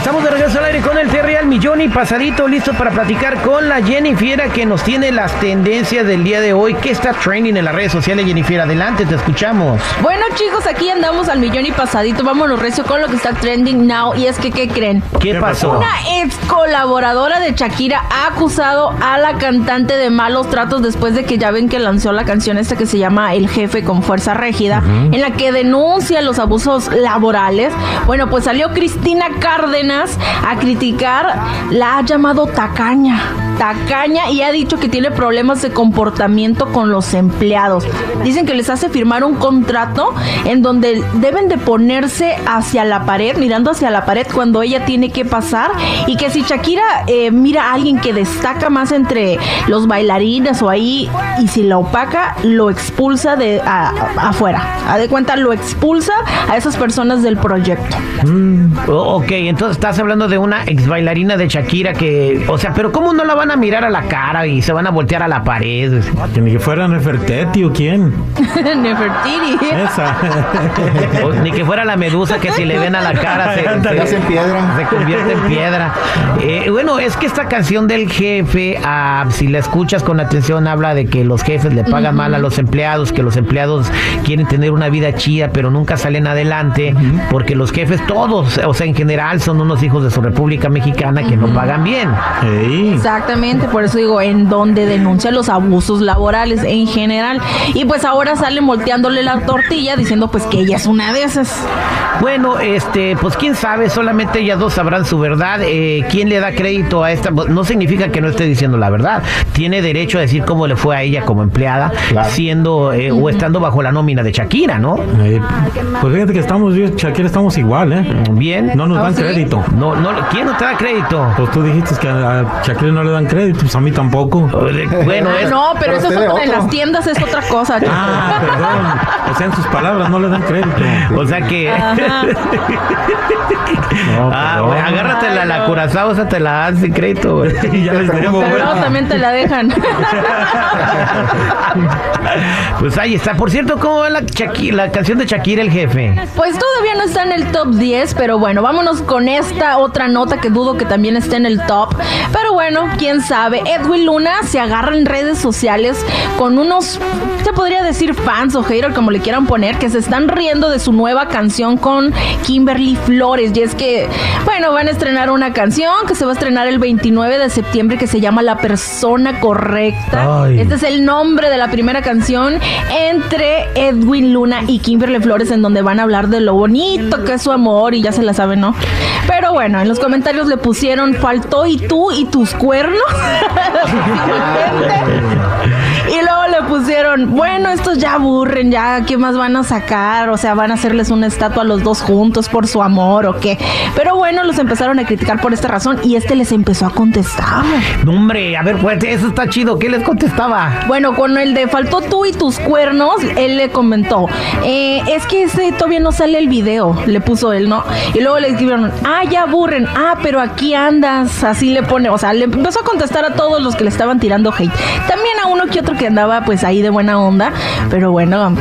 Estamos de regreso al aire con el Terry millón y pasadito, listo para platicar con la Jennifiera que nos tiene las tendencias del día de hoy. ¿Qué está trending en las redes sociales, Jennifer? Adelante, te escuchamos. Bueno chicos, aquí andamos al millón y pasadito. Vámonos recio con lo que está trending now. Y es que, ¿qué creen? ¿Qué, pasó? Una ex colaboradora de Shakira ha acusado a la cantante de malos tratos después de que ya ven que lanzó la canción esta que se llama El Jefe con Fuerza Régida, en la que denuncia los abusos laborales. Bueno, pues salió Cristina Cárdenas a criticar, la ha llamado tacaña. Tacaña y ha dicho que tiene problemas de comportamiento con los empleados. Dicen que les hace firmar un contrato en donde deben de ponerse hacia la pared, mirando hacia la pared cuando ella tiene que pasar y que si Shakira eh, mira a alguien que destaca más entre los bailarines o ahí y si la opaca, lo expulsa de a- a- afuera. A de cuenta, lo expulsa a esas personas del proyecto. O- ok, entonces estás hablando de una ex bailarina de Shakira que, o sea, pero ¿cómo no la van a mirar a la cara y se van a voltear a la pared? Que ni que fuera Neferteti o quién. Nefertiti. Esa. O ni que fuera la medusa que si le ven a la cara se, se- Hace en piedra. se convierte en piedra. Eh, bueno, es que esta canción del jefe, ah, si la escuchas con atención, habla de que los jefes le pagan mal a los empleados, que los empleados quieren tener una vida chida, pero nunca salen adelante, porque los jefes todos, o sea, en general, son unos hijos de su República Mexicana que no pagan bien. Ey. Exactamente, por eso digo, en donde denuncia los abusos laborales en general. Y pues ahora salen volteándole la tortilla diciendo pues que ella es una de esas. Bueno, este, pues quién sabe, solamente ellas dos sabrán su verdad. Eh, ¿Quién le da crédito a esta? Pues, No significa que no esté diciendo la verdad. Tiene derecho a decir cómo le fue a ella como empleada, siendo eh, o estando bajo la nómina de Shakira, ¿no? Ey. Pues fíjate que estamos, yo y Shakira estamos igual, ¿eh? Bien. No nos ¿Ah, dan sí? crédito. No, no, ¿quién no te da crédito? Pues tú dijiste que a a Shakira no le dan crédito, pues a mí tampoco. Bueno, Ah, no, pero pero eso es de otra- en otro. las tiendas es otra cosa. Ah, perdón. O sea, en sus palabras no le dan crédito. o sea que. No, ah, agárrate la, Ay, la no. curazao, esa te la dan sin crédito, güey. Y ya les Pero luego también te la dejan. Pues ahí está. Por cierto, ¿cómo va la, la canción de Shakira, el jefe? Pues todavía no está en el top 10, pero bueno, vámonos con esta otra nota que dudo que también esté en el top. Pero bueno, quién sabe. Edwin Luna se agarra en redes sociales con unos, se podría decir fans o haters, como le quieran poner, que se están riendo de su nueva canción con Kimberly Flores. Y es que, bueno, van a estrenar una canción que se va a estrenar el 29 de septiembre que se llama La persona correcta. Ay. Este es el nombre de la primera canción entre Edwin Luna y Kimberly Flores en donde van a hablar de lo bonito que es su amor y ya se la saben, ¿no? Pero bueno, en los comentarios le pusieron faltó y tú y tus cuernos. menos y luego le pusieron, bueno, estos ya aburren, ya, ¿qué más van a sacar? O sea, van a hacerles una estatua a los dos juntos por su amor o qué. Pero bueno, los empezaron a criticar por esta razón y este les empezó a contestar. No, hombre, a ver, pues eso está chido. ¿Qué les contestaba? Bueno, con el de faltó tú y tus cuernos, él le comentó, eh, es que ese todavía no sale el video, le puso él, ¿no? Y luego le escribieron, ah, ya aburren, ah, pero aquí andas, así le pone, o sea, le empezó a contestar a todos los que le estaban tirando hate. También a uno que otro que andaba pues ahí de buena onda, pero bueno,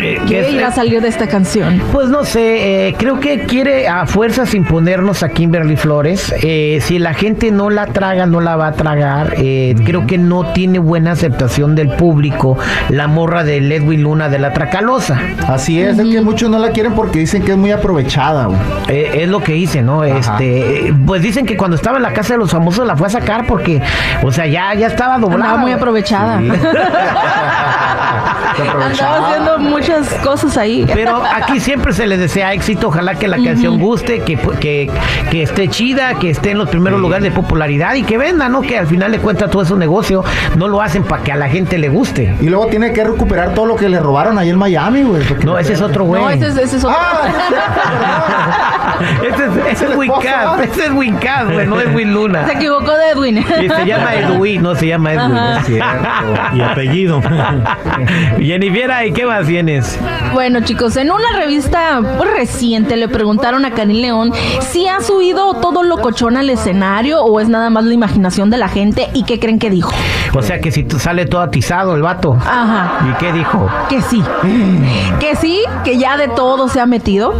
Eh, ¿qué es- iba a salir de esta canción? Pues no sé, eh, creo que quiere a fuerzas imponernos a Kimberly Flores. Eh, si la gente no la traga, no la va a tragar. Eh, creo que no tiene buena aceptación del público la morra de Edwin Luna de la Tracalosa. Así es, es que muchos no la quieren porque dicen que es muy aprovechada. Eh, es lo que dice, ¿no? Este, eh, pues dicen que cuando estaba en la casa de los famosos la fue a sacar porque, o sea, ya, ya estaba doblada. Andaba muy aprovechada. Andaba siendo muy muchas cosas ahí. Pero aquí siempre se les desea éxito. Ojalá que la canción guste, que, que, que esté chida, que esté en los primeros lugares de popularidad y que venda, ¿no? Que al final de cuentas todo es un negocio. No lo hacen para que a la gente le guste. Y luego tiene que recuperar todo lo que le robaron ahí en Miami, güey. No, ese es otro güey. no, ese es, ese es otro. Ah, Ese es, ese es ese es Wincast, güey, no es Win Luna. Se equivocó de Edwin. Y se llama Edwin, no se llama Edwin. Ajá. es cierto. Y apellido. Jennifer, ¿y qué más tienes? Bueno, chicos, en una revista pues, reciente le preguntaron a Karim León si ha subido todo locochón al escenario o es nada más la imaginación de la gente y qué creen que dijo. O sea que si sale todo atizado el vato. Ajá. ¿Y qué dijo? Que sí. Que sí, que ya de todo se ha metido.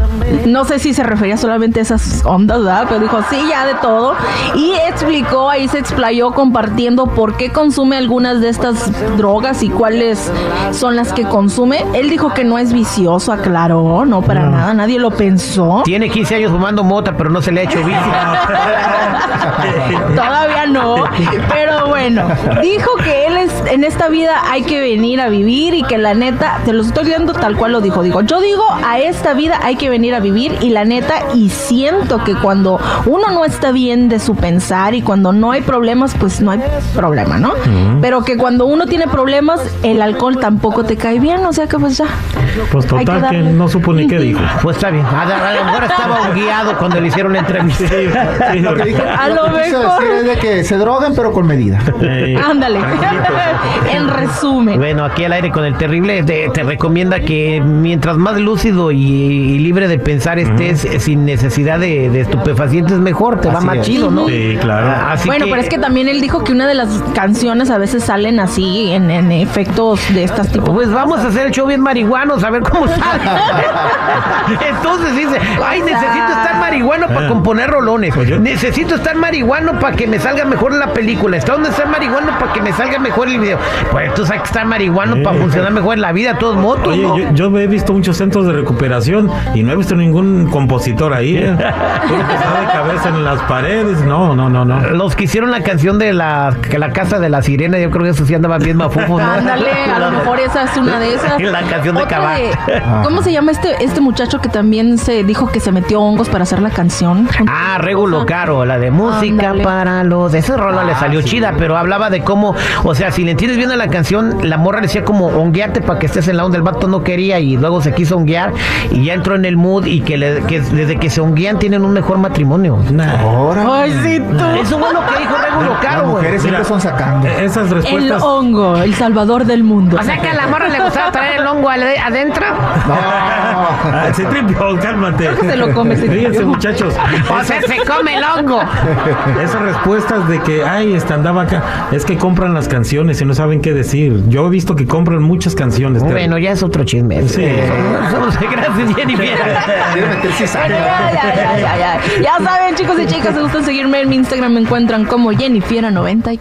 No sé si se refería solamente a esas ondas, ¿verdad? Pero dijo, sí, ya de todo. Y explicó, ahí se explayó compartiendo por qué consume algunas de estas drogas y cuáles son las que consume. Él dijo que no es vicioso, aclaró, no para nada, nadie lo pensó. Tiene 15 años fumando mota, pero no se le ha hecho bici. Todavía no, pero bueno, dijo que él es en esta vida hay que venir a vivir y que la neta, te lo estoy leyendo tal cual lo dijo, digo, yo digo a esta vida hay que venir a vivir y la neta y siento que cuando uno no está bien de su pensar y cuando no hay problemas, pues no hay problema, ¿no? Pero que cuando uno tiene problemas, el alcohol tampoco te cae bien, o sea que pues ya. Pues que total que no supo ni qué dijo. Pues está bien. A, a lo mejor estaba un guiado cuando le hicieron la entrevista. Sí, Lo que dije- A lo lo que mejor. decir es de que se droguen, pero con medida. Ándale. en resumen. Bueno, aquí al aire con el terrible te, te recomienda que mientras más lúcido y, y libre de pensar estés eh, sin necesidad de, de estupefacientes mejor, te va más es. chido, ¿no? Sí, claro. Ah, Así bueno, pero es que también él dijo que una de las canciones a veces salen así en, en efectos de estas tipos. Pues vamos a hacer el show bien marihuanos, a ver cómo sale. Entonces dice, ay, necesito estar marihuano para componer rolones. Necesito estar marihuano para que me salga mejor la película. Está donde estar marihuano para que me salga mejor el video. Pues tú sabes que estar marihuano para funcionar mejor en la vida, de todos modos. Oye, ¿no? yo, yo he visto muchos centros de recuperación y no he visto ningún compositor ahí. ¿eh? Está de cabeza en las paredes. No, no, no, no. Los que hicieron la canción de la, que la casa de la sirena, yo creo que eso sí andaba bien mafufo, ¿no? Ándale, a lo mejor esa es una de esas. La canción de Cabá. ¿Cómo se llama este este muchacho que también se dijo que se metió hongos para hacer la canción? Ah, Regulo Caro, la de música Ándale. para los. Esa rola le salió chida, pero hablaba de cómo, o sea, si le entiendes bien a la canción, la morra decía como hongueate para que estés en la onda. El vato no quería y luego se quiso honguear y ya entró en el mood y que, le- que desde que se honguean tienen un mejor matrimonio. Nah. Ahora. Ay, sí, tú. Eso fue lo que dijo Regulo Caro, güey. mujeres siempre son sacando. eh, Esas El respuestas. hongo, el salvador del mundo. O sea que a la morra le gustaba traer el hongo ade- adentro. Ah, se tripió, cálmate. Se lo come, se. Muchachos. O sea, se come el hongo. Esas respuestas de que, ay, este andaba acá, es que compran las canciones y no saben qué decir. Yo he visto que compran muchas canciones. Bueno, ya es otro chisme. Sí. Somos- Gracias, Jennifer. Ya, ya, ya, ya, ya. Ya saben, chicos y chicas, si gustan seguirme en mi Instagram, me encuentran como Jennifiera94.